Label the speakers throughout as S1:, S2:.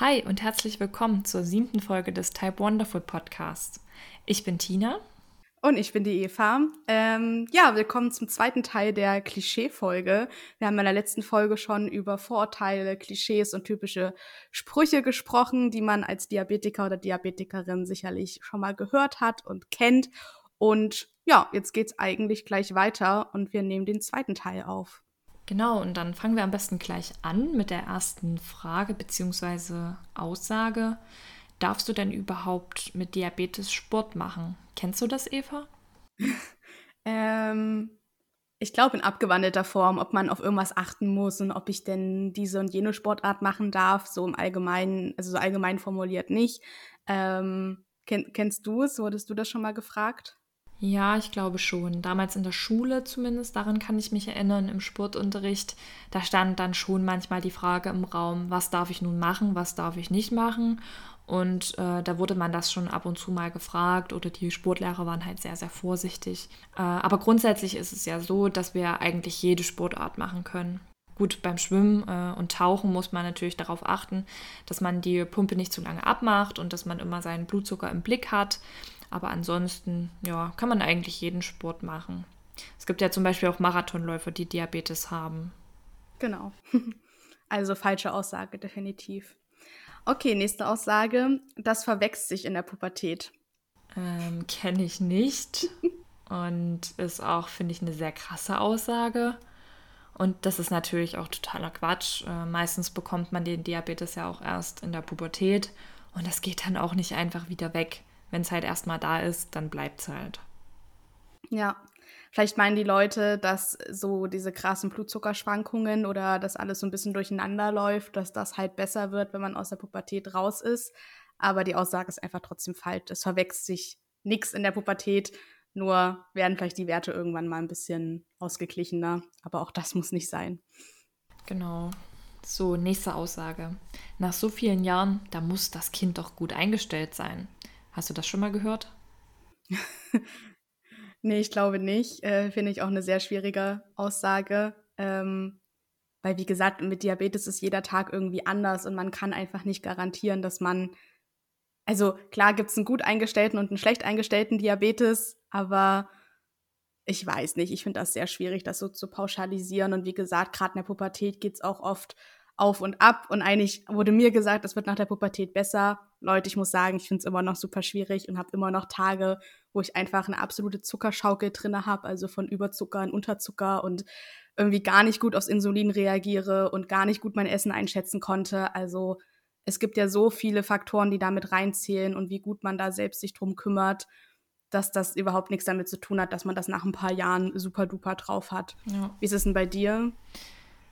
S1: Hi und herzlich willkommen zur siebten Folge des Type Wonderful Podcasts. Ich bin Tina.
S2: Und ich bin die Eva. Ähm, ja, willkommen zum zweiten Teil der Klischee-Folge. Wir haben in der letzten Folge schon über Vorurteile, Klischees und typische Sprüche gesprochen, die man als Diabetiker oder Diabetikerin sicherlich schon mal gehört hat und kennt. Und ja, jetzt geht's eigentlich gleich weiter und wir nehmen den zweiten Teil auf.
S1: Genau, und dann fangen wir am besten gleich an mit der ersten Frage bzw. Aussage. Darfst du denn überhaupt mit Diabetes Sport machen? Kennst du das, Eva?
S2: ähm, ich glaube in abgewandelter Form, ob man auf irgendwas achten muss und ob ich denn diese und jene Sportart machen darf, so im Allgemeinen, also so allgemein formuliert nicht. Ähm, kenn, kennst du es? Wurdest du das schon mal gefragt?
S1: Ja, ich glaube schon. Damals in der Schule zumindest, daran kann ich mich erinnern, im Sportunterricht, da stand dann schon manchmal die Frage im Raum, was darf ich nun machen, was darf ich nicht machen. Und äh, da wurde man das schon ab und zu mal gefragt oder die Sportlehrer waren halt sehr, sehr vorsichtig. Äh, aber grundsätzlich ist es ja so, dass wir eigentlich jede Sportart machen können. Gut, beim Schwimmen äh, und Tauchen muss man natürlich darauf achten, dass man die Pumpe nicht zu lange abmacht und dass man immer seinen Blutzucker im Blick hat. Aber ansonsten, ja, kann man eigentlich jeden Sport machen. Es gibt ja zum Beispiel auch Marathonläufer, die Diabetes haben.
S2: Genau. Also falsche Aussage, definitiv. Okay, nächste Aussage. Das verwechselt sich in der Pubertät.
S1: Ähm, Kenne ich nicht. Und ist auch, finde ich, eine sehr krasse Aussage. Und das ist natürlich auch totaler Quatsch. Äh, meistens bekommt man den Diabetes ja auch erst in der Pubertät. Und das geht dann auch nicht einfach wieder weg wenn es halt erstmal da ist, dann bleibt es halt.
S2: Ja, vielleicht meinen die Leute, dass so diese krassen Blutzuckerschwankungen oder dass alles so ein bisschen durcheinander läuft, dass das halt besser wird, wenn man aus der Pubertät raus ist. Aber die Aussage ist einfach trotzdem falsch. Es verwechselt sich nichts in der Pubertät, nur werden vielleicht die Werte irgendwann mal ein bisschen ausgeglichener. Aber auch das muss nicht sein.
S1: Genau. So, nächste Aussage. Nach so vielen Jahren, da muss das Kind doch gut eingestellt sein. Hast du das schon mal gehört?
S2: nee, ich glaube nicht. Äh, Finde ich auch eine sehr schwierige Aussage. Ähm, weil, wie gesagt, mit Diabetes ist jeder Tag irgendwie anders und man kann einfach nicht garantieren, dass man. Also klar gibt es einen gut eingestellten und einen schlecht eingestellten Diabetes, aber ich weiß nicht. Ich finde das sehr schwierig, das so zu pauschalisieren. Und wie gesagt, gerade in der Pubertät geht es auch oft auf und ab. Und eigentlich wurde mir gesagt, es wird nach der Pubertät besser. Leute, ich muss sagen, ich finde es immer noch super schwierig und habe immer noch Tage, wo ich einfach eine absolute Zuckerschaukel drinne habe, also von Überzucker und Unterzucker und irgendwie gar nicht gut aufs Insulin reagiere und gar nicht gut mein Essen einschätzen konnte. Also es gibt ja so viele Faktoren, die damit reinzählen und wie gut man da selbst sich drum kümmert, dass das überhaupt nichts damit zu tun hat, dass man das nach ein paar Jahren super duper drauf hat. Ja. Wie ist es denn bei dir?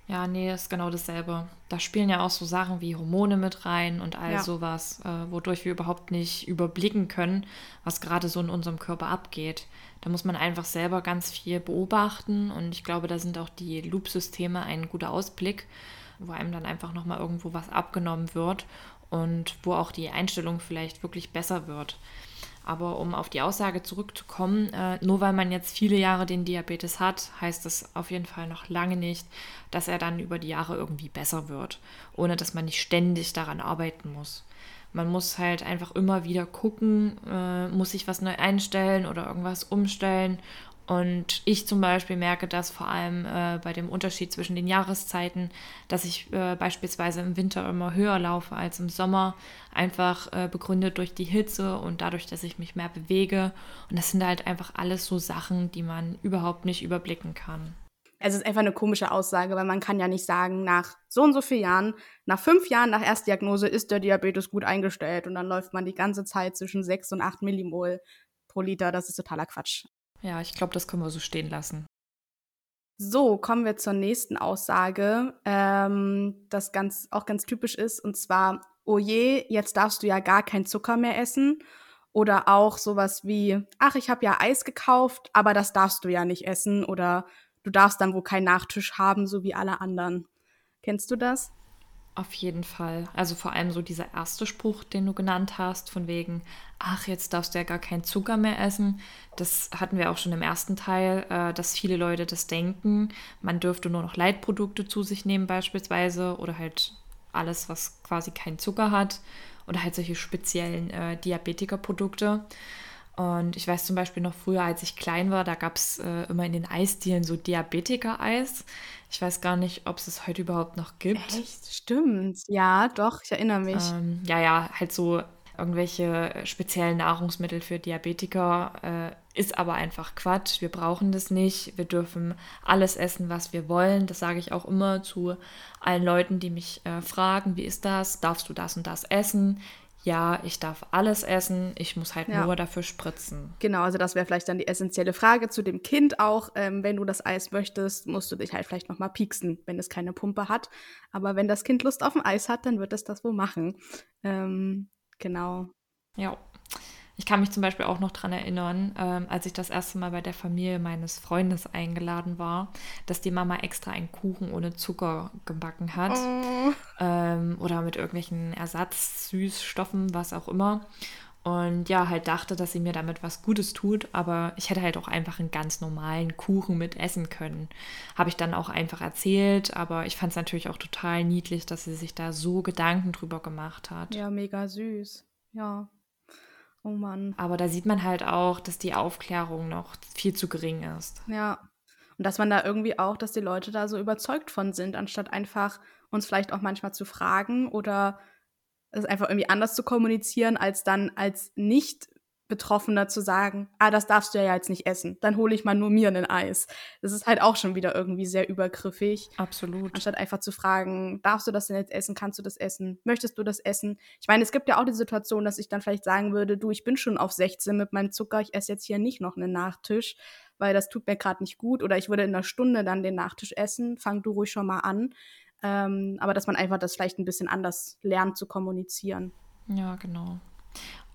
S1: Ja, nee, ist genau dasselbe. Da spielen ja auch so Sachen wie Hormone mit rein und all ja. sowas, äh, wodurch wir überhaupt nicht überblicken können, was gerade so in unserem Körper abgeht. Da muss man einfach selber ganz viel beobachten und ich glaube, da sind auch die Loop-Systeme ein guter Ausblick, wo einem dann einfach nochmal irgendwo was abgenommen wird und wo auch die Einstellung vielleicht wirklich besser wird. Aber um auf die Aussage zurückzukommen, äh, nur weil man jetzt viele Jahre den Diabetes hat, heißt das auf jeden Fall noch lange nicht, dass er dann über die Jahre irgendwie besser wird, ohne dass man nicht ständig daran arbeiten muss. Man muss halt einfach immer wieder gucken, äh, muss sich was neu einstellen oder irgendwas umstellen und ich zum Beispiel merke das vor allem äh, bei dem Unterschied zwischen den Jahreszeiten, dass ich äh, beispielsweise im Winter immer höher laufe als im Sommer, einfach äh, begründet durch die Hitze und dadurch, dass ich mich mehr bewege. Und das sind halt einfach alles so Sachen, die man überhaupt nicht überblicken kann.
S2: Es ist einfach eine komische Aussage, weil man kann ja nicht sagen, nach so und so vielen Jahren, nach fünf Jahren nach Erstdiagnose ist der Diabetes gut eingestellt und dann läuft man die ganze Zeit zwischen sechs und acht Millimol pro Liter. Das ist totaler Quatsch.
S1: Ja, ich glaube, das können wir so stehen lassen.
S2: So, kommen wir zur nächsten Aussage, ähm, das ganz, auch ganz typisch ist, und zwar, oh je, jetzt darfst du ja gar kein Zucker mehr essen. Oder auch sowas wie, ach, ich habe ja Eis gekauft, aber das darfst du ja nicht essen. Oder du darfst dann wohl keinen Nachtisch haben, so wie alle anderen. Kennst du das?
S1: Auf jeden Fall. Also vor allem so dieser erste Spruch, den du genannt hast, von wegen, ach, jetzt darfst du ja gar keinen Zucker mehr essen. Das hatten wir auch schon im ersten Teil, äh, dass viele Leute das denken. Man dürfte nur noch Leitprodukte zu sich nehmen beispielsweise oder halt alles, was quasi keinen Zucker hat oder halt solche speziellen äh, Diabetikerprodukte. Und ich weiß zum Beispiel noch früher, als ich klein war, da gab es äh, immer in den Eisdielen so Diabetiker-Eis. Ich weiß gar nicht, ob es es heute überhaupt noch gibt.
S2: Echt? Stimmt. Ja, doch, ich erinnere mich.
S1: Ähm, ja, ja, halt so irgendwelche speziellen Nahrungsmittel für Diabetiker äh, ist aber einfach Quatsch. Wir brauchen das nicht. Wir dürfen alles essen, was wir wollen. Das sage ich auch immer zu allen Leuten, die mich äh, fragen, wie ist das? Darfst du das und das essen? Ja, ich darf alles essen, ich muss halt ja. nur dafür spritzen.
S2: Genau, also das wäre vielleicht dann die essentielle Frage zu dem Kind auch. Ähm, wenn du das Eis möchtest, musst du dich halt vielleicht nochmal pieksen, wenn es keine Pumpe hat. Aber wenn das Kind Lust auf ein Eis hat, dann wird es das wohl machen. Ähm, Genau.
S1: Ja. Ich kann mich zum Beispiel auch noch daran erinnern, ähm, als ich das erste Mal bei der Familie meines Freundes eingeladen war, dass die Mama extra einen Kuchen ohne Zucker gebacken hat. Oh. Ähm, oder mit irgendwelchen Ersatzsüßstoffen, was auch immer. Und ja, halt dachte, dass sie mir damit was Gutes tut, aber ich hätte halt auch einfach einen ganz normalen Kuchen mit essen können. Habe ich dann auch einfach erzählt, aber ich fand es natürlich auch total niedlich, dass sie sich da so Gedanken drüber gemacht hat.
S2: Ja, mega süß. Ja. Oh Mann.
S1: Aber da sieht man halt auch, dass die Aufklärung noch viel zu gering ist.
S2: Ja. Und dass man da irgendwie auch, dass die Leute da so überzeugt von sind, anstatt einfach uns vielleicht auch manchmal zu fragen oder es einfach irgendwie anders zu kommunizieren, als dann als nicht Betroffener zu sagen, ah, das darfst du ja jetzt nicht essen, dann hole ich mal nur mir ein Eis. Das ist halt auch schon wieder irgendwie sehr übergriffig.
S1: Absolut.
S2: Anstatt einfach zu fragen, darfst du das denn jetzt essen, kannst du das essen, möchtest du das essen? Ich meine, es gibt ja auch die Situation, dass ich dann vielleicht sagen würde, du, ich bin schon auf 16 mit meinem Zucker, ich esse jetzt hier nicht noch einen Nachtisch, weil das tut mir gerade nicht gut oder ich würde in einer Stunde dann den Nachtisch essen, fang du ruhig schon mal an. Ähm, aber dass man einfach das vielleicht ein bisschen anders lernt zu kommunizieren.
S1: Ja, genau.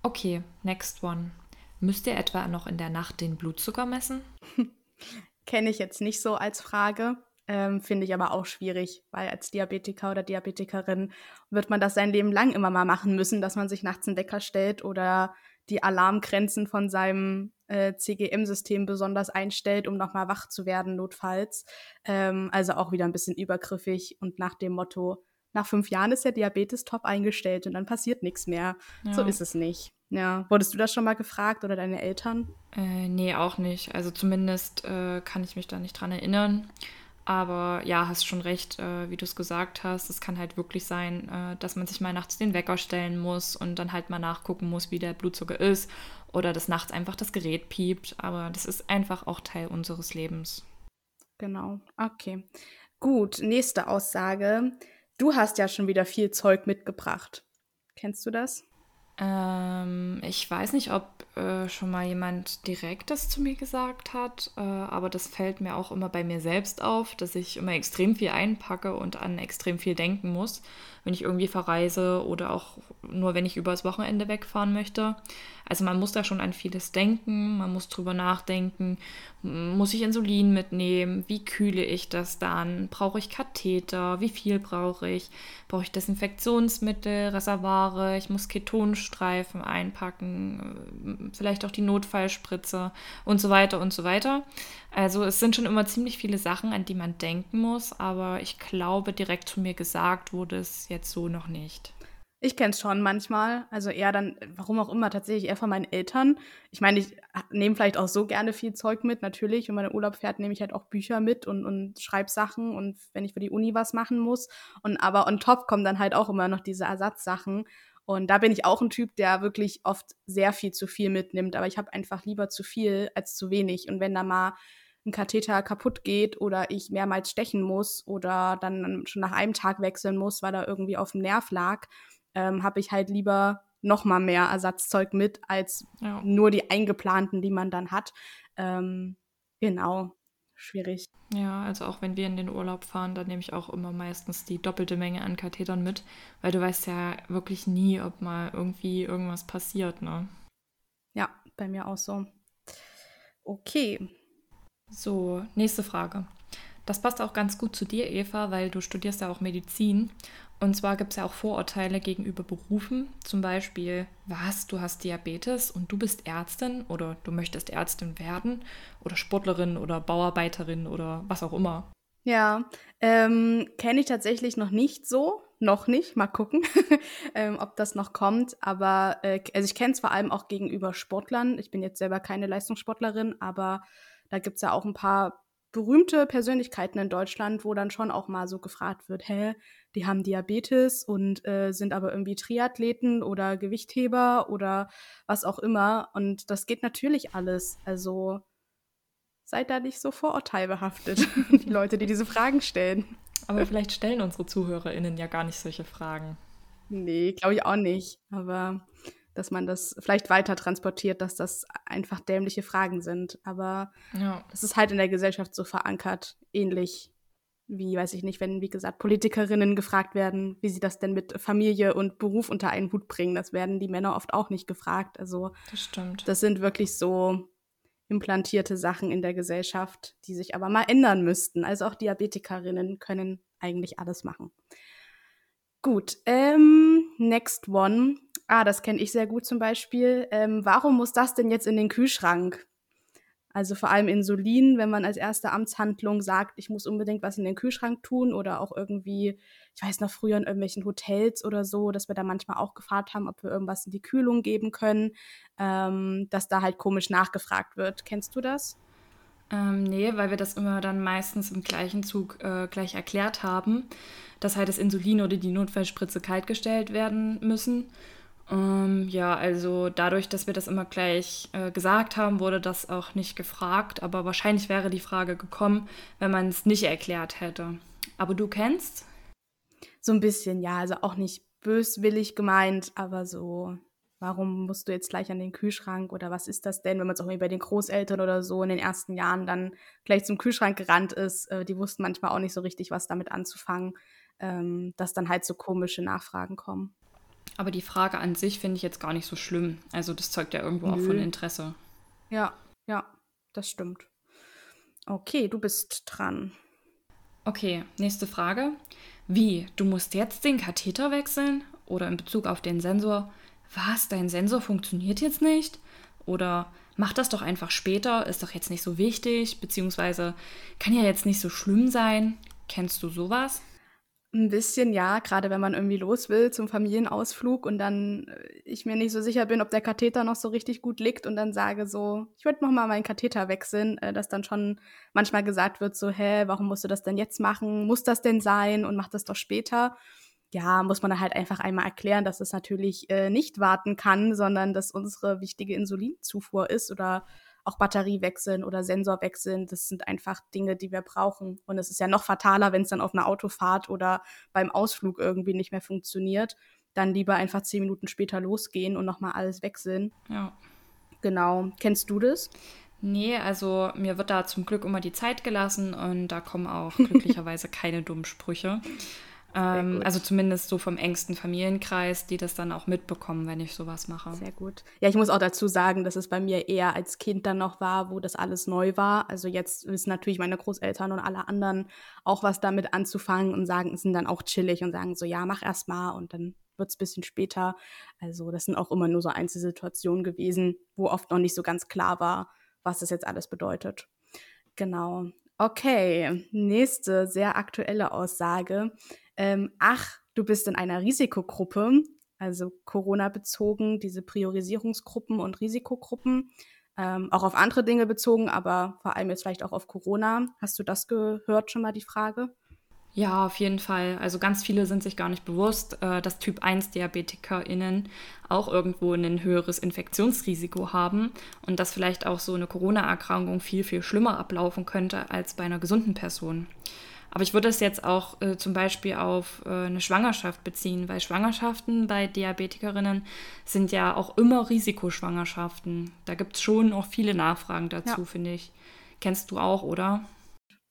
S1: Okay, next one. Müsst ihr etwa noch in der Nacht den Blutzucker messen?
S2: Kenne ich jetzt nicht so als Frage. Ähm, Finde ich aber auch schwierig, weil als Diabetiker oder Diabetikerin wird man das sein Leben lang immer mal machen müssen, dass man sich nachts einen Wecker stellt oder die Alarmgrenzen von seinem äh, CGM-System besonders einstellt, um nochmal wach zu werden, notfalls. Ähm, also auch wieder ein bisschen übergriffig und nach dem Motto, nach fünf Jahren ist der Diabetes top eingestellt und dann passiert nichts mehr. Ja. So ist es nicht. Ja. Wurdest du das schon mal gefragt oder deine Eltern?
S1: Äh, nee, auch nicht. Also zumindest äh, kann ich mich da nicht dran erinnern. Aber ja, hast schon recht, äh, wie du es gesagt hast. Es kann halt wirklich sein, äh, dass man sich mal nachts den Wecker stellen muss und dann halt mal nachgucken muss, wie der Blutzucker ist. Oder dass nachts einfach das Gerät piept. Aber das ist einfach auch Teil unseres Lebens.
S2: Genau, okay. Gut, nächste Aussage. Du hast ja schon wieder viel Zeug mitgebracht. Kennst du das?
S1: Ähm, ich weiß nicht, ob äh, schon mal jemand direkt das zu mir gesagt hat, äh, aber das fällt mir auch immer bei mir selbst auf, dass ich immer extrem viel einpacke und an extrem viel denken muss wenn ich irgendwie verreise oder auch nur, wenn ich übers Wochenende wegfahren möchte. Also man muss da schon an vieles denken, man muss drüber nachdenken, muss ich Insulin mitnehmen, wie kühle ich das dann, brauche ich Katheter, wie viel brauche ich, brauche ich Desinfektionsmittel, Reservare, ich muss Ketonstreifen einpacken, vielleicht auch die Notfallspritze und so weiter und so weiter. Also es sind schon immer ziemlich viele Sachen, an die man denken muss, aber ich glaube, direkt zu mir gesagt wurde es jetzt so noch nicht.
S2: Ich kenne es schon manchmal. Also eher dann, warum auch immer, tatsächlich eher von meinen Eltern. Ich meine, ich nehme vielleicht auch so gerne viel Zeug mit, natürlich. Wenn man in Urlaub fährt, nehme ich halt auch Bücher mit und, und Schreibsachen und wenn ich für die Uni was machen muss. Und aber on top kommen dann halt auch immer noch diese Ersatzsachen. Und da bin ich auch ein Typ, der wirklich oft sehr viel zu viel mitnimmt. Aber ich habe einfach lieber zu viel als zu wenig. Und wenn da mal ein Katheter kaputt geht oder ich mehrmals stechen muss oder dann schon nach einem Tag wechseln muss, weil er irgendwie auf dem Nerv lag, ähm, habe ich halt lieber noch mal mehr Ersatzzeug mit als ja. nur die eingeplanten, die man dann hat. Ähm, genau, schwierig.
S1: Ja, also auch wenn wir in den Urlaub fahren, dann nehme ich auch immer meistens die doppelte Menge an Kathetern mit, weil du weißt ja wirklich nie, ob mal irgendwie irgendwas passiert, ne?
S2: Ja, bei mir auch so. Okay,
S1: so, nächste Frage. Das passt auch ganz gut zu dir, Eva, weil du studierst ja auch Medizin. Und zwar gibt es ja auch Vorurteile gegenüber Berufen. Zum Beispiel, was, du hast Diabetes und du bist Ärztin oder du möchtest Ärztin werden oder Sportlerin oder Bauarbeiterin oder was auch immer.
S2: Ja, ähm, kenne ich tatsächlich noch nicht so. noch nicht. Mal gucken, ähm, ob das noch kommt. Aber äh, also ich kenne es vor allem auch gegenüber Sportlern. Ich bin jetzt selber keine Leistungssportlerin, aber da gibt es ja auch ein paar berühmte Persönlichkeiten in Deutschland, wo dann schon auch mal so gefragt wird, hä, die haben Diabetes und äh, sind aber irgendwie Triathleten oder Gewichtheber oder was auch immer. Und das geht natürlich alles. Also seid da nicht so vorurteilbehaftet, die Leute, die diese Fragen stellen.
S1: Aber vielleicht stellen unsere ZuhörerInnen ja gar nicht solche Fragen.
S2: Nee, glaube ich auch nicht. Aber dass man das vielleicht weiter transportiert, dass das einfach dämliche Fragen sind. Aber ja. das ist halt in der Gesellschaft so verankert, ähnlich wie, weiß ich nicht, wenn, wie gesagt, Politikerinnen gefragt werden, wie sie das denn mit Familie und Beruf unter einen Hut bringen. Das werden die Männer oft auch nicht gefragt. Also
S1: das stimmt.
S2: Das sind wirklich so implantierte Sachen in der Gesellschaft, die sich aber mal ändern müssten. Also auch Diabetikerinnen können eigentlich alles machen. Gut, ähm, next one. Ah, das kenne ich sehr gut zum Beispiel. Ähm, warum muss das denn jetzt in den Kühlschrank? Also vor allem Insulin, wenn man als erste Amtshandlung sagt, ich muss unbedingt was in den Kühlschrank tun oder auch irgendwie, ich weiß noch früher in irgendwelchen Hotels oder so, dass wir da manchmal auch gefragt haben, ob wir irgendwas in die Kühlung geben können, ähm, dass da halt komisch nachgefragt wird. Kennst du das?
S1: Ähm, nee, weil wir das immer dann meistens im gleichen Zug äh, gleich erklärt haben, dass halt das Insulin oder die Notfallspritze kaltgestellt werden müssen. Ähm, ja, also dadurch, dass wir das immer gleich äh, gesagt haben, wurde das auch nicht gefragt, aber wahrscheinlich wäre die Frage gekommen, wenn man es nicht erklärt hätte. Aber du kennst?
S2: So ein bisschen, ja, also auch nicht böswillig gemeint, aber so, warum musst du jetzt gleich an den Kühlschrank oder was ist das denn, wenn man es auch bei den Großeltern oder so in den ersten Jahren dann gleich zum Kühlschrank gerannt ist, äh, die wussten manchmal auch nicht so richtig, was damit anzufangen, ähm, dass dann halt so komische Nachfragen kommen.
S1: Aber die Frage an sich finde ich jetzt gar nicht so schlimm. Also das zeugt ja irgendwo Nö. auch von Interesse.
S2: Ja, ja, das stimmt. Okay, du bist dran.
S1: Okay, nächste Frage. Wie? Du musst jetzt den Katheter wechseln? Oder in Bezug auf den Sensor? Was? Dein Sensor funktioniert jetzt nicht? Oder mach das doch einfach später, ist doch jetzt nicht so wichtig, beziehungsweise kann ja jetzt nicht so schlimm sein. Kennst du sowas?
S2: Ein bisschen, ja, gerade wenn man irgendwie los will zum Familienausflug und dann äh, ich mir nicht so sicher bin, ob der Katheter noch so richtig gut liegt und dann sage so, ich würde noch mal meinen Katheter wechseln, äh, dass dann schon manchmal gesagt wird so, hä, warum musst du das denn jetzt machen? Muss das denn sein und mach das doch später? Ja, muss man dann halt einfach einmal erklären, dass es natürlich äh, nicht warten kann, sondern dass unsere wichtige Insulinzufuhr ist oder auch Batterie wechseln oder Sensor wechseln. Das sind einfach Dinge, die wir brauchen. Und es ist ja noch fataler, wenn es dann auf einer Autofahrt oder beim Ausflug irgendwie nicht mehr funktioniert. Dann lieber einfach zehn Minuten später losgehen und nochmal alles wechseln.
S1: Ja.
S2: Genau. Kennst du das?
S1: Nee, also mir wird da zum Glück immer die Zeit gelassen und da kommen auch glücklicherweise keine dummen Sprüche. Ähm, also zumindest so vom engsten Familienkreis, die das dann auch mitbekommen, wenn ich sowas mache.
S2: Sehr gut. Ja, ich muss auch dazu sagen, dass es bei mir eher als Kind dann noch war, wo das alles neu war. Also jetzt wissen natürlich meine Großeltern und alle anderen auch was damit anzufangen und sagen, sind dann auch chillig und sagen so, ja, mach erst mal und dann wird es ein bisschen später. Also das sind auch immer nur so Einzelsituationen gewesen, wo oft noch nicht so ganz klar war, was das jetzt alles bedeutet. Genau. Okay, nächste sehr aktuelle Aussage ähm, ach, du bist in einer Risikogruppe, also Corona bezogen, diese Priorisierungsgruppen und Risikogruppen, ähm, auch auf andere Dinge bezogen, aber vor allem jetzt vielleicht auch auf Corona. Hast du das gehört schon mal, die Frage?
S1: Ja, auf jeden Fall. Also ganz viele sind sich gar nicht bewusst, äh, dass Typ 1 DiabetikerInnen auch irgendwo ein höheres Infektionsrisiko haben und dass vielleicht auch so eine Corona-Erkrankung viel, viel schlimmer ablaufen könnte als bei einer gesunden Person. Aber ich würde es jetzt auch äh, zum Beispiel auf äh, eine Schwangerschaft beziehen, weil Schwangerschaften bei Diabetikerinnen sind ja auch immer Risikoschwangerschaften. Da gibt es schon auch viele Nachfragen dazu, ja. finde ich. Kennst du auch, oder?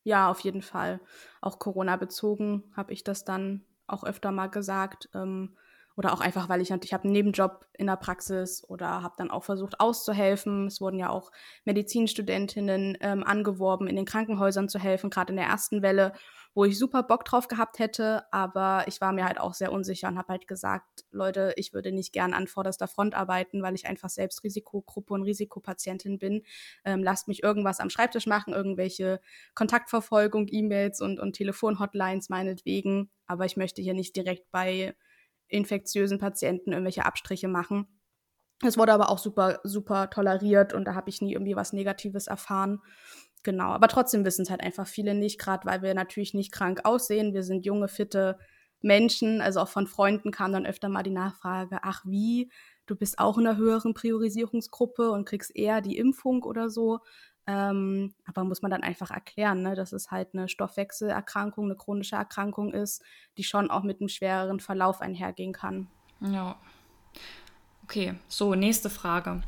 S2: Ja, auf jeden Fall. Auch Corona bezogen habe ich das dann auch öfter mal gesagt. Ähm, oder auch einfach, weil ich ich habe einen Nebenjob in der Praxis oder habe dann auch versucht auszuhelfen. Es wurden ja auch Medizinstudentinnen ähm, angeworben, in den Krankenhäusern zu helfen, gerade in der ersten Welle. wo ich super Bock drauf gehabt hätte, aber ich war mir halt auch sehr unsicher und habe halt gesagt, Leute, ich würde nicht gern an vorderster Front arbeiten, weil ich einfach selbst Risikogruppe und Risikopatientin bin. Ähm, lasst mich irgendwas am Schreibtisch machen, irgendwelche Kontaktverfolgung, E-Mails und, und Telefonhotlines meinetwegen, aber ich möchte hier nicht direkt bei infektiösen Patienten irgendwelche Abstriche machen. Es wurde aber auch super, super toleriert und da habe ich nie irgendwie was Negatives erfahren. Genau, aber trotzdem wissen es halt einfach viele nicht, gerade weil wir natürlich nicht krank aussehen. Wir sind junge, fitte Menschen. Also auch von Freunden kam dann öfter mal die Nachfrage, ach wie, du bist auch in einer höheren Priorisierungsgruppe und kriegst eher die Impfung oder so. Ähm, aber muss man dann einfach erklären, ne, dass es halt eine Stoffwechselerkrankung, eine chronische Erkrankung ist, die schon auch mit einem schwereren Verlauf einhergehen kann.
S1: Ja. Okay, so, nächste Frage.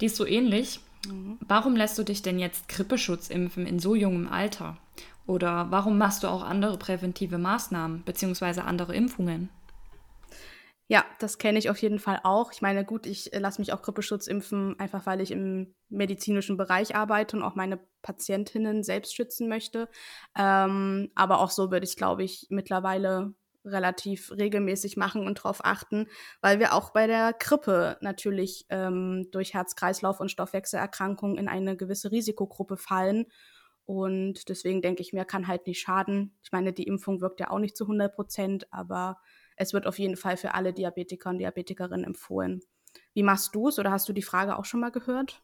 S1: Die ist so ähnlich. Mhm. Warum lässt du dich denn jetzt Grippeschutz impfen in so jungem Alter? Oder warum machst du auch andere präventive Maßnahmen bzw. andere Impfungen?
S2: Ja, das kenne ich auf jeden Fall auch. Ich meine, gut, ich äh, lasse mich auch Grippeschutz impfen, einfach weil ich im medizinischen Bereich arbeite und auch meine Patientinnen selbst schützen möchte. Ähm, aber auch so würde ich, glaube ich, mittlerweile relativ regelmäßig machen und darauf achten, weil wir auch bei der Grippe natürlich ähm, durch Herz-Kreislauf- und Stoffwechselerkrankungen in eine gewisse Risikogruppe fallen. Und deswegen denke ich mir, kann halt nicht schaden. Ich meine, die Impfung wirkt ja auch nicht zu 100 Prozent, aber es wird auf jeden Fall für alle Diabetiker und Diabetikerinnen empfohlen. Wie machst du es oder hast du die Frage auch schon mal gehört?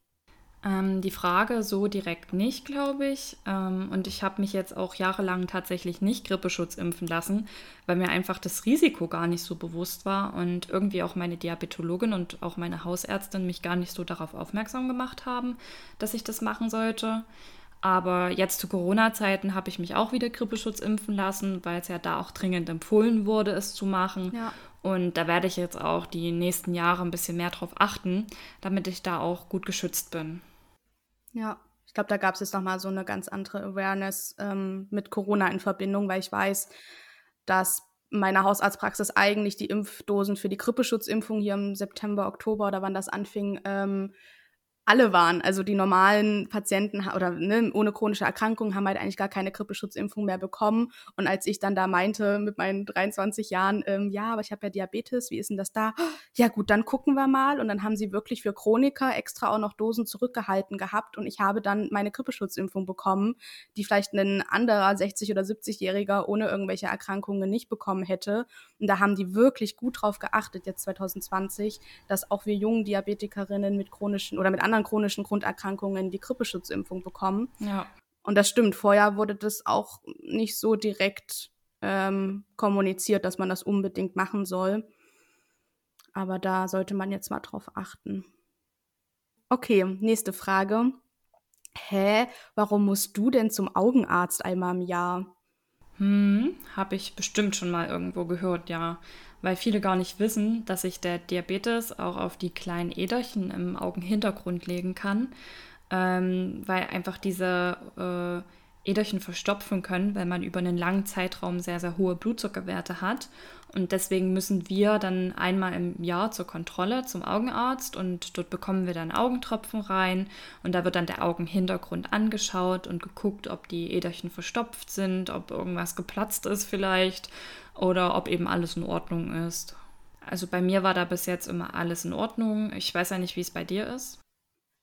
S1: Ähm, die Frage so direkt nicht, glaube ich. Ähm, und ich habe mich jetzt auch jahrelang tatsächlich nicht Grippeschutz impfen lassen, weil mir einfach das Risiko gar nicht so bewusst war und irgendwie auch meine Diabetologin und auch meine Hausärztin mich gar nicht so darauf aufmerksam gemacht haben, dass ich das machen sollte. Aber jetzt zu Corona-Zeiten habe ich mich auch wieder Grippeschutz impfen lassen, weil es ja da auch dringend empfohlen wurde, es zu machen. Ja. Und da werde ich jetzt auch die nächsten Jahre ein bisschen mehr drauf achten, damit ich da auch gut geschützt bin.
S2: Ja, ich glaube, da gab es jetzt nochmal so eine ganz andere Awareness ähm, mit Corona in Verbindung, weil ich weiß, dass meine Hausarztpraxis eigentlich die Impfdosen für die Grippeschutzimpfung hier im September, Oktober oder wann das anfing, ähm, alle waren. Also die normalen Patienten oder ne, ohne chronische Erkrankungen haben halt eigentlich gar keine Grippeschutzimpfung mehr bekommen. Und als ich dann da meinte mit meinen 23 Jahren, ähm, ja, aber ich habe ja Diabetes, wie ist denn das da? Ja gut, dann gucken wir mal. Und dann haben sie wirklich für Chroniker extra auch noch Dosen zurückgehalten gehabt. Und ich habe dann meine Grippeschutzimpfung bekommen, die vielleicht ein anderer 60- oder 70-Jähriger ohne irgendwelche Erkrankungen nicht bekommen hätte. Und da haben die wirklich gut drauf geachtet, jetzt 2020, dass auch wir jungen Diabetikerinnen mit chronischen oder mit anderen anderen chronischen Grunderkrankungen die Grippeschutzimpfung bekommen. Ja. Und das stimmt. Vorher wurde das auch nicht so direkt ähm, kommuniziert, dass man das unbedingt machen soll. Aber da sollte man jetzt mal drauf achten. Okay, nächste Frage. Hä, warum musst du denn zum Augenarzt einmal im Jahr?
S1: Hm, habe ich bestimmt schon mal irgendwo gehört, ja weil viele gar nicht wissen, dass sich der Diabetes auch auf die kleinen Äderchen im Augenhintergrund legen kann, ähm, weil einfach diese äh, Äderchen verstopfen können, weil man über einen langen Zeitraum sehr, sehr hohe Blutzuckerwerte hat. Und deswegen müssen wir dann einmal im Jahr zur Kontrolle zum Augenarzt und dort bekommen wir dann Augentropfen rein und da wird dann der Augenhintergrund angeschaut und geguckt, ob die Äderchen verstopft sind, ob irgendwas geplatzt ist vielleicht oder ob eben alles in Ordnung ist. Also bei mir war da bis jetzt immer alles in Ordnung. Ich weiß ja nicht, wie es bei dir ist.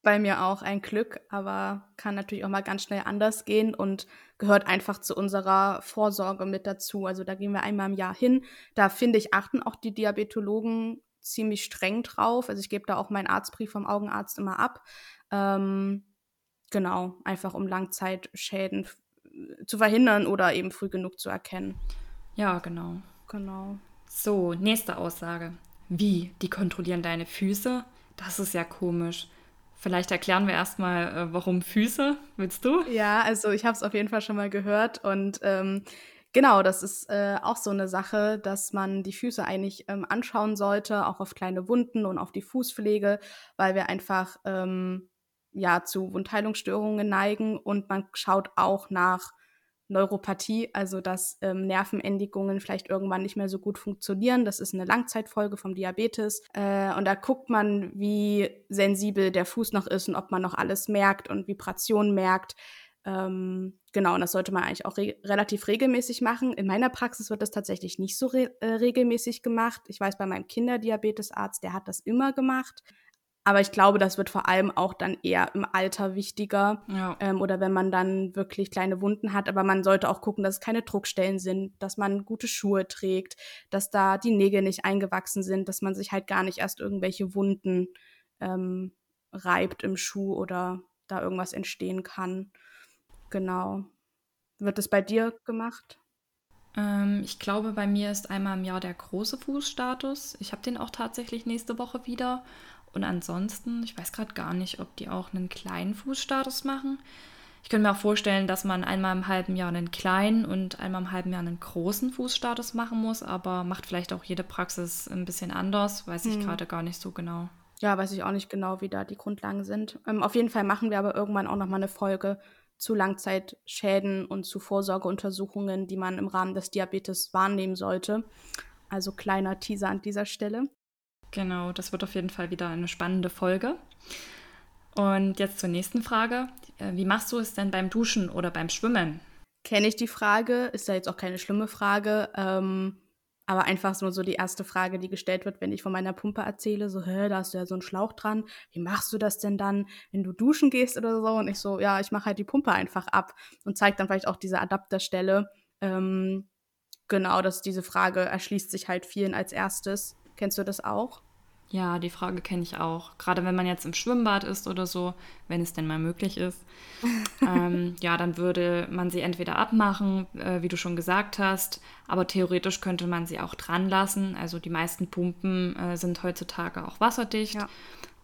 S2: Bei mir auch ein Glück, aber kann natürlich auch mal ganz schnell anders gehen und gehört einfach zu unserer Vorsorge mit dazu. Also da gehen wir einmal im Jahr hin. Da finde ich, achten auch die Diabetologen ziemlich streng drauf. Also ich gebe da auch meinen Arztbrief vom Augenarzt immer ab. Ähm, genau, einfach um Langzeitschäden zu verhindern oder eben früh genug zu erkennen.
S1: Ja, genau.
S2: Genau.
S1: So, nächste Aussage. Wie? Die kontrollieren deine Füße? Das ist ja komisch. Vielleicht erklären wir erstmal, äh, warum Füße. Willst du?
S2: Ja, also ich habe es auf jeden Fall schon mal gehört und ähm, genau, das ist äh, auch so eine Sache, dass man die Füße eigentlich ähm, anschauen sollte, auch auf kleine Wunden und auf die Fußpflege, weil wir einfach ähm, ja zu Wundheilungsstörungen neigen und man schaut auch nach Neuropathie, also dass ähm, Nervenendigungen vielleicht irgendwann nicht mehr so gut funktionieren. Das ist eine Langzeitfolge vom Diabetes. Äh, und da guckt man, wie sensibel der Fuß noch ist und ob man noch alles merkt und Vibrationen merkt. Ähm, genau, und das sollte man eigentlich auch re relativ regelmäßig machen. In meiner Praxis wird das tatsächlich nicht so re äh, regelmäßig gemacht. Ich weiß, bei meinem Kinderdiabetesarzt, der hat das immer gemacht. Aber ich glaube, das wird vor allem auch dann eher im Alter wichtiger ja. ähm, oder wenn man dann wirklich kleine Wunden hat. Aber man sollte auch gucken, dass es keine Druckstellen sind, dass man gute Schuhe trägt, dass da die Nägel nicht eingewachsen sind, dass man sich halt gar nicht erst irgendwelche Wunden ähm, reibt im Schuh oder da irgendwas entstehen kann. Genau. Wird es bei dir gemacht?
S1: Ähm, ich glaube, bei mir ist einmal im Jahr der große Fußstatus. Ich habe den auch tatsächlich nächste Woche wieder. Und ansonsten, ich weiß gerade gar nicht, ob die auch einen kleinen Fußstatus machen. Ich könnte mir auch vorstellen, dass man einmal im halben Jahr einen kleinen und einmal im halben Jahr einen großen Fußstatus machen muss, aber macht vielleicht auch jede Praxis ein bisschen anders, weiß ich hm. gerade gar nicht so genau.
S2: Ja, weiß ich auch nicht genau, wie da die Grundlagen sind. Ähm, auf jeden Fall machen wir aber irgendwann auch nochmal eine Folge zu Langzeitschäden und zu Vorsorgeuntersuchungen, die man im Rahmen des Diabetes wahrnehmen sollte. Also kleiner Teaser an dieser Stelle.
S1: Genau, das wird auf jeden Fall wieder eine spannende Folge. Und jetzt zur nächsten Frage. Äh, wie machst du es denn beim Duschen oder beim Schwimmen?
S2: Kenne ich die Frage, ist ja jetzt auch keine schlimme Frage, ähm, aber einfach nur so die erste Frage, die gestellt wird, wenn ich von meiner Pumpe erzähle, so, hä, da hast du ja so einen Schlauch dran, wie machst du das denn dann, wenn du duschen gehst oder so? Und ich so, ja, ich mache halt die Pumpe einfach ab und zeige dann vielleicht auch diese Adapterstelle. Ähm, genau, dass diese Frage erschließt sich halt vielen als erstes. Kennst du das auch?
S1: Ja, die Frage kenne ich auch. Gerade wenn man jetzt im Schwimmbad ist oder so, wenn es denn mal möglich ist. ähm, ja, dann würde man sie entweder abmachen, äh, wie du schon gesagt hast, aber theoretisch könnte man sie auch dran lassen. Also die meisten Pumpen äh, sind heutzutage auch wasserdicht. Ja.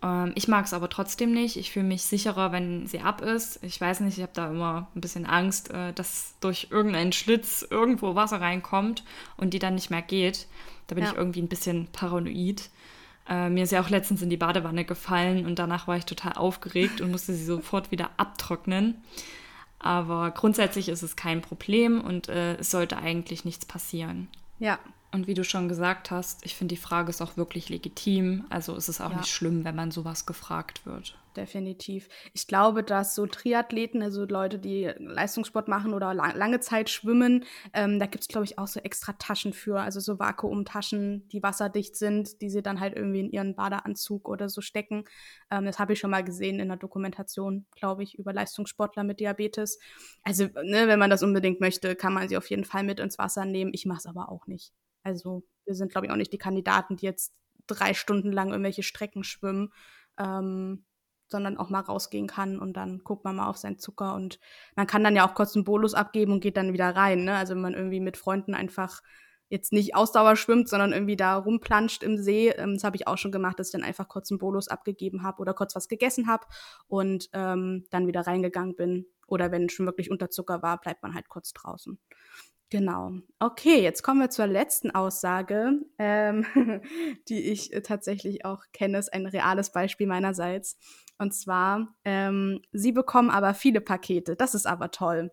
S1: Ähm, ich mag es aber trotzdem nicht. Ich fühle mich sicherer, wenn sie ab ist. Ich weiß nicht, ich habe da immer ein bisschen Angst, äh, dass durch irgendeinen Schlitz irgendwo Wasser reinkommt und die dann nicht mehr geht. Da bin ja. ich irgendwie ein bisschen paranoid. Äh, mir ist ja auch letztens in die Badewanne gefallen und danach war ich total aufgeregt und musste sie sofort wieder abtrocknen. Aber grundsätzlich ist es kein Problem und äh, es sollte eigentlich nichts passieren.
S2: Ja,
S1: und wie du schon gesagt hast, ich finde, die Frage ist auch wirklich legitim. Also ist es auch ja. nicht schlimm, wenn man sowas gefragt wird.
S2: Definitiv. Ich glaube, dass so Triathleten, also Leute, die Leistungssport machen oder lang, lange Zeit schwimmen, ähm, da gibt es, glaube ich, auch so extra Taschen für. Also so Vakuumtaschen, die wasserdicht sind, die sie dann halt irgendwie in ihren Badeanzug oder so stecken. Ähm, das habe ich schon mal gesehen in der Dokumentation, glaube ich, über Leistungssportler mit Diabetes. Also, ne, wenn man das unbedingt möchte, kann man sie auf jeden Fall mit ins Wasser nehmen. Ich mache es aber auch nicht. Also wir sind, glaube ich, auch nicht die Kandidaten, die jetzt drei Stunden lang irgendwelche Strecken schwimmen, ähm, sondern auch mal rausgehen kann und dann guckt man mal auf seinen Zucker und man kann dann ja auch kurz einen Bolus abgeben und geht dann wieder rein. Ne? Also wenn man irgendwie mit Freunden einfach jetzt nicht Ausdauer schwimmt, sondern irgendwie da rumplanscht im See. Ähm, das habe ich auch schon gemacht, dass ich dann einfach kurz einen Bolus abgegeben habe oder kurz was gegessen habe und ähm, dann wieder reingegangen bin. Oder wenn schon wirklich Unterzucker war, bleibt man halt kurz draußen. Genau. Okay, jetzt kommen wir zur letzten Aussage, ähm, die ich äh, tatsächlich auch kenne. Ist ein reales Beispiel meinerseits. Und zwar, ähm, Sie bekommen aber viele Pakete. Das ist aber toll.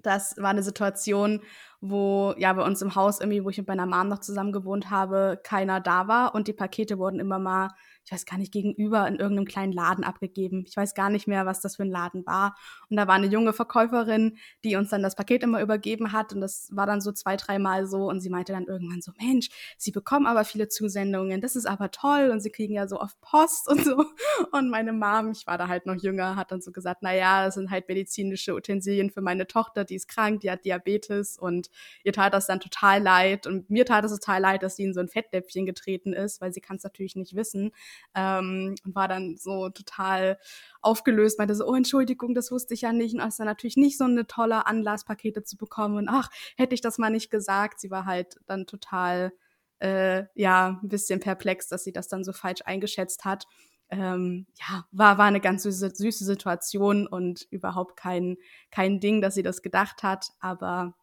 S2: Das war eine Situation, wo ja bei uns im Haus irgendwie, wo ich mit meiner Mom noch zusammen gewohnt habe, keiner da war und die Pakete wurden immer mal ich weiß gar nicht, gegenüber in irgendeinem kleinen Laden abgegeben. Ich weiß gar nicht mehr, was das für ein Laden war. Und da war eine junge Verkäuferin, die uns dann das Paket immer übergeben hat. Und das war dann so zwei, dreimal so. Und sie meinte dann irgendwann so, Mensch, Sie bekommen aber viele Zusendungen. Das ist aber toll. Und Sie kriegen ja so oft Post und so. Und meine Mom, ich war da halt noch jünger, hat dann so gesagt, na ja, das sind halt medizinische Utensilien für meine Tochter, die ist krank, die hat Diabetes. Und ihr tat das dann total leid. Und mir tat es total leid, dass sie in so ein Fettläppchen getreten ist, weil sie kann es natürlich nicht wissen ähm, und war dann so total aufgelöst, meinte so, oh Entschuldigung, das wusste ich ja nicht und es ist dann natürlich nicht so eine tolle Anlass, Pakete zu bekommen und ach, hätte ich das mal nicht gesagt. Sie war halt dann total, äh, ja, ein bisschen perplex, dass sie das dann so falsch eingeschätzt hat. Ähm, ja, war, war eine ganz süße, süße Situation und überhaupt kein, kein Ding, dass sie das gedacht hat, aber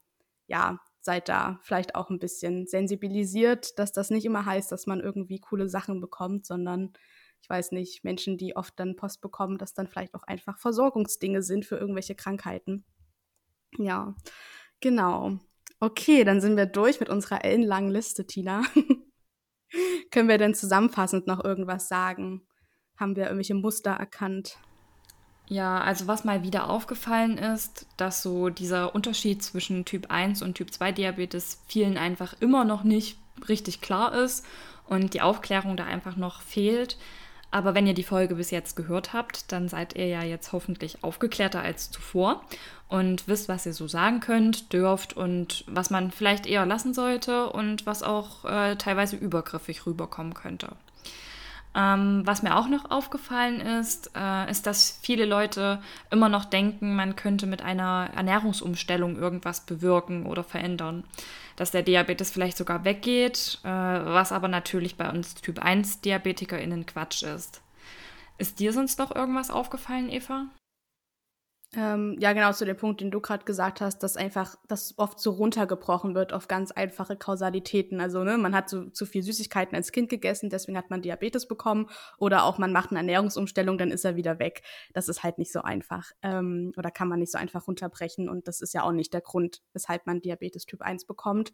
S2: ja, seid da vielleicht auch ein bisschen sensibilisiert, dass das nicht immer heißt, dass man irgendwie coole Sachen bekommt, sondern ich weiß nicht, Menschen, die oft dann Post bekommen, dass dann vielleicht auch einfach Versorgungsdinge sind für irgendwelche Krankheiten. Ja, genau. Okay, dann sind wir durch mit unserer ellenlangen Liste, Tina. Können wir denn zusammenfassend noch irgendwas sagen? Haben wir irgendwelche Muster erkannt?
S1: Ja, also was mal wieder aufgefallen ist, dass so dieser Unterschied zwischen Typ 1 und Typ 2 Diabetes vielen einfach immer noch nicht richtig klar ist und die Aufklärung da einfach noch fehlt. Aber wenn ihr die Folge bis jetzt gehört habt, dann seid ihr ja jetzt hoffentlich aufgeklärter als zuvor und wisst, was ihr so sagen könnt, dürft und was man vielleicht eher lassen sollte und was auch äh, teilweise übergriffig rüberkommen könnte. Ähm, was mir auch noch aufgefallen ist, äh, ist, dass viele Leute immer noch denken, man könnte mit einer Ernährungsumstellung irgendwas bewirken oder verändern. Dass der Diabetes vielleicht sogar weggeht, äh, was aber natürlich bei uns Typ 1 DiabetikerInnen Quatsch ist. Ist dir sonst noch irgendwas aufgefallen, Eva?
S2: Ähm, ja, genau zu dem Punkt, den du gerade gesagt hast, dass einfach das oft so runtergebrochen wird auf ganz einfache Kausalitäten. Also ne, man hat so, zu viel Süßigkeiten als Kind gegessen, deswegen hat man Diabetes bekommen. Oder auch man macht eine Ernährungsumstellung, dann ist er wieder weg. Das ist halt nicht so einfach. Ähm, oder kann man nicht so einfach runterbrechen. Und das ist ja auch nicht der Grund, weshalb man Diabetes Typ 1 bekommt.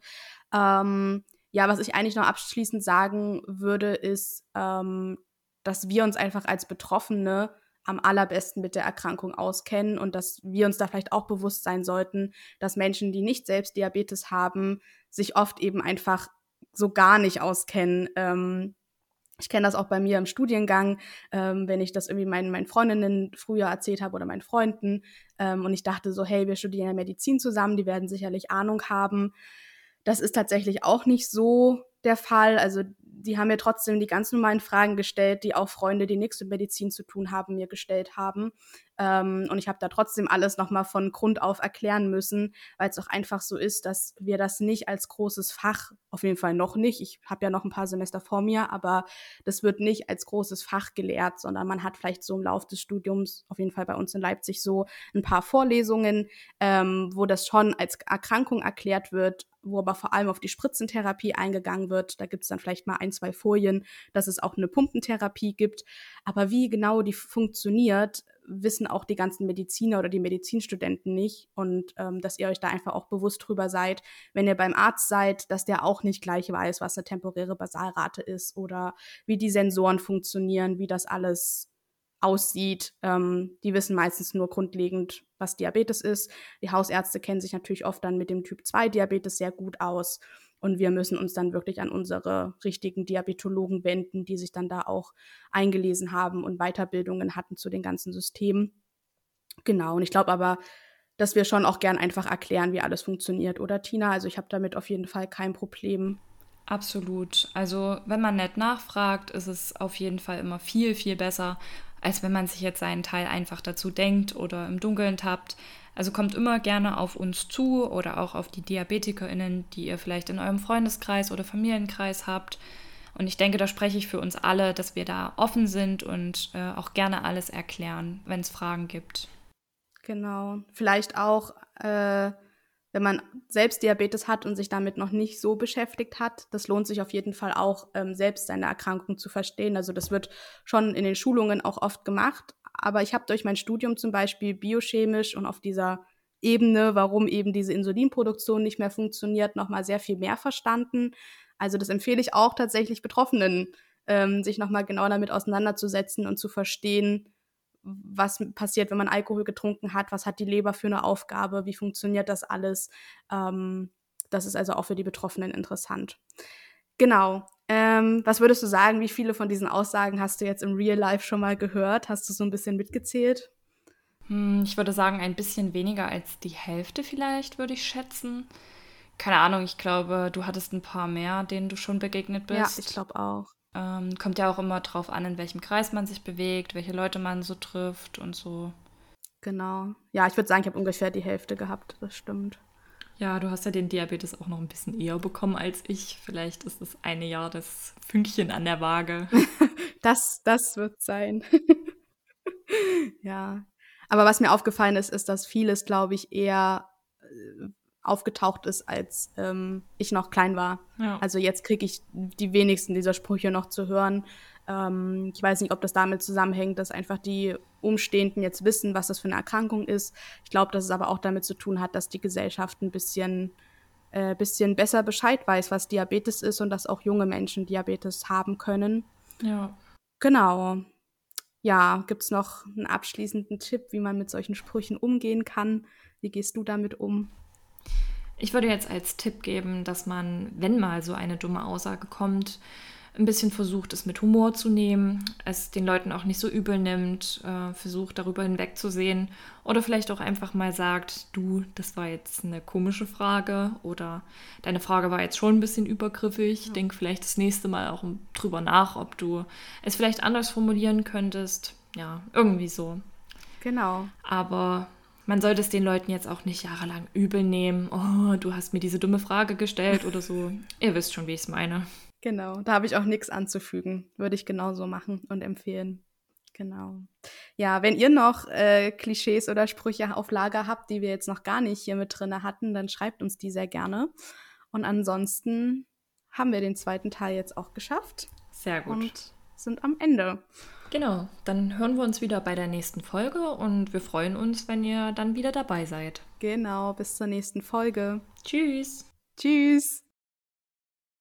S2: Ähm, ja, was ich eigentlich noch abschließend sagen würde, ist, ähm, dass wir uns einfach als Betroffene am allerbesten mit der Erkrankung auskennen und dass wir uns da vielleicht auch bewusst sein sollten, dass Menschen, die nicht selbst Diabetes haben, sich oft eben einfach so gar nicht auskennen. Ähm, ich kenne das auch bei mir im Studiengang, ähm, wenn ich das irgendwie meinen, meinen Freundinnen früher erzählt habe oder meinen Freunden. Ähm, und ich dachte so, hey, wir studieren ja Medizin zusammen, die werden sicherlich Ahnung haben. Das ist tatsächlich auch nicht so der Fall. Also die haben mir trotzdem die ganz normalen Fragen gestellt, die auch Freunde, die nichts mit Medizin zu tun haben, mir gestellt haben. Ähm, und ich habe da trotzdem alles nochmal von Grund auf erklären müssen, weil es auch einfach so ist, dass wir das nicht als großes Fach, auf jeden Fall noch nicht, ich habe ja noch ein paar Semester vor mir, aber das wird nicht als großes Fach gelehrt, sondern man hat vielleicht so im Laufe des Studiums, auf jeden Fall bei uns in Leipzig so ein paar Vorlesungen, ähm, wo das schon als Erkrankung erklärt wird, wo aber vor allem auf die Spritzentherapie eingegangen wird. Da gibt es dann vielleicht mal ein, zwei Folien, dass es auch eine Pumpentherapie gibt. Aber wie genau die funktioniert, wissen auch die ganzen Mediziner oder die Medizinstudenten nicht. Und ähm, dass ihr euch da einfach auch bewusst drüber seid, wenn ihr beim Arzt seid, dass der auch nicht gleich weiß, was eine temporäre Basalrate ist oder wie die Sensoren funktionieren, wie das alles aussieht. Ähm, die wissen meistens nur grundlegend, was Diabetes ist. Die Hausärzte kennen sich natürlich oft dann mit dem Typ 2 Diabetes sehr gut aus. Und wir müssen uns dann wirklich an unsere richtigen Diabetologen wenden, die sich dann da auch eingelesen haben und Weiterbildungen hatten zu den ganzen Systemen. Genau, und ich glaube aber, dass wir schon auch gern einfach erklären, wie alles funktioniert, oder Tina? Also ich habe damit auf jeden Fall kein Problem.
S1: Absolut. Also wenn man nett nachfragt, ist es auf jeden Fall immer viel, viel besser, als wenn man sich jetzt seinen Teil einfach dazu denkt oder im Dunkeln tappt. Also kommt immer gerne auf uns zu oder auch auf die DiabetikerInnen, die ihr vielleicht in eurem Freundeskreis oder Familienkreis habt. Und ich denke, da spreche ich für uns alle, dass wir da offen sind und äh, auch gerne alles erklären, wenn es Fragen gibt.
S2: Genau. Vielleicht auch, äh, wenn man selbst Diabetes hat und sich damit noch nicht so beschäftigt hat. Das lohnt sich auf jeden Fall auch, ähm, selbst seine Erkrankung zu verstehen. Also das wird schon in den Schulungen auch oft gemacht, aber ich habe durch mein Studium zum Beispiel biochemisch und auf dieser Ebene, warum eben diese Insulinproduktion nicht mehr funktioniert, nochmal sehr viel mehr verstanden. Also das empfehle ich auch tatsächlich Betroffenen, ähm, sich nochmal genau damit auseinanderzusetzen und zu verstehen, was passiert, wenn man Alkohol getrunken hat, was hat die Leber für eine Aufgabe, wie funktioniert das alles. Ähm, das ist also auch für die Betroffenen interessant. Genau. Ähm, was würdest du sagen, wie viele von diesen Aussagen hast du jetzt im Real Life schon mal gehört? Hast du so ein bisschen mitgezählt?
S1: Hm, ich würde sagen, ein bisschen weniger als die Hälfte vielleicht, würde ich schätzen. Keine Ahnung, ich glaube, du hattest ein paar mehr, denen du schon begegnet bist.
S2: Ja, ich glaube auch.
S1: Ähm, kommt ja auch immer drauf an, in welchem Kreis man sich bewegt, welche Leute man so trifft und so.
S2: Genau. Ja, ich würde sagen, ich habe ungefähr die Hälfte gehabt, das stimmt.
S1: Ja, du hast ja den Diabetes auch noch ein bisschen eher bekommen als ich. Vielleicht ist das eine Jahr das Fünkchen an der Waage.
S2: das, das wird sein. ja. Aber was mir aufgefallen ist, ist, dass vieles, glaube ich, eher äh, aufgetaucht ist, als ähm, ich noch klein war. Ja. Also jetzt kriege ich die wenigsten dieser Sprüche noch zu hören. Ähm, ich weiß nicht, ob das damit zusammenhängt, dass einfach die Umstehenden jetzt wissen, was das für eine Erkrankung ist. Ich glaube, dass es aber auch damit zu tun hat, dass die Gesellschaft ein bisschen, äh, bisschen besser Bescheid weiß, was Diabetes ist und dass auch junge Menschen Diabetes haben können.
S1: Ja.
S2: Genau. ja, gibt es noch einen abschließenden Tipp, wie man mit solchen Sprüchen umgehen kann? Wie gehst du damit um?
S1: Ich würde jetzt als Tipp geben, dass man, wenn mal so eine dumme Aussage kommt, ein bisschen versucht, es mit Humor zu nehmen, es den Leuten auch nicht so übel nimmt, äh, versucht darüber hinwegzusehen oder vielleicht auch einfach mal sagt, du, das war jetzt eine komische Frage oder deine Frage war jetzt schon ein bisschen übergriffig, ja. denk vielleicht das nächste Mal auch drüber nach, ob du es vielleicht anders formulieren könntest. Ja, irgendwie so.
S2: Genau.
S1: Aber man sollte es den Leuten jetzt auch nicht jahrelang übel nehmen. Oh, du hast mir diese dumme Frage gestellt oder so. Ihr wisst schon, wie ich es meine.
S2: Genau, da habe ich auch nichts anzufügen. Würde ich genauso machen und empfehlen. Genau. Ja, wenn ihr noch äh, Klischees oder Sprüche auf Lager habt, die wir jetzt noch gar nicht hier mit drin hatten, dann schreibt uns die sehr gerne. Und ansonsten haben wir den zweiten Teil jetzt auch geschafft.
S1: Sehr gut.
S2: Und sind am Ende.
S1: Genau, dann hören wir uns wieder bei der nächsten Folge und wir freuen uns, wenn ihr dann wieder dabei seid.
S2: Genau, bis zur nächsten Folge.
S1: Tschüss.
S2: Tschüss.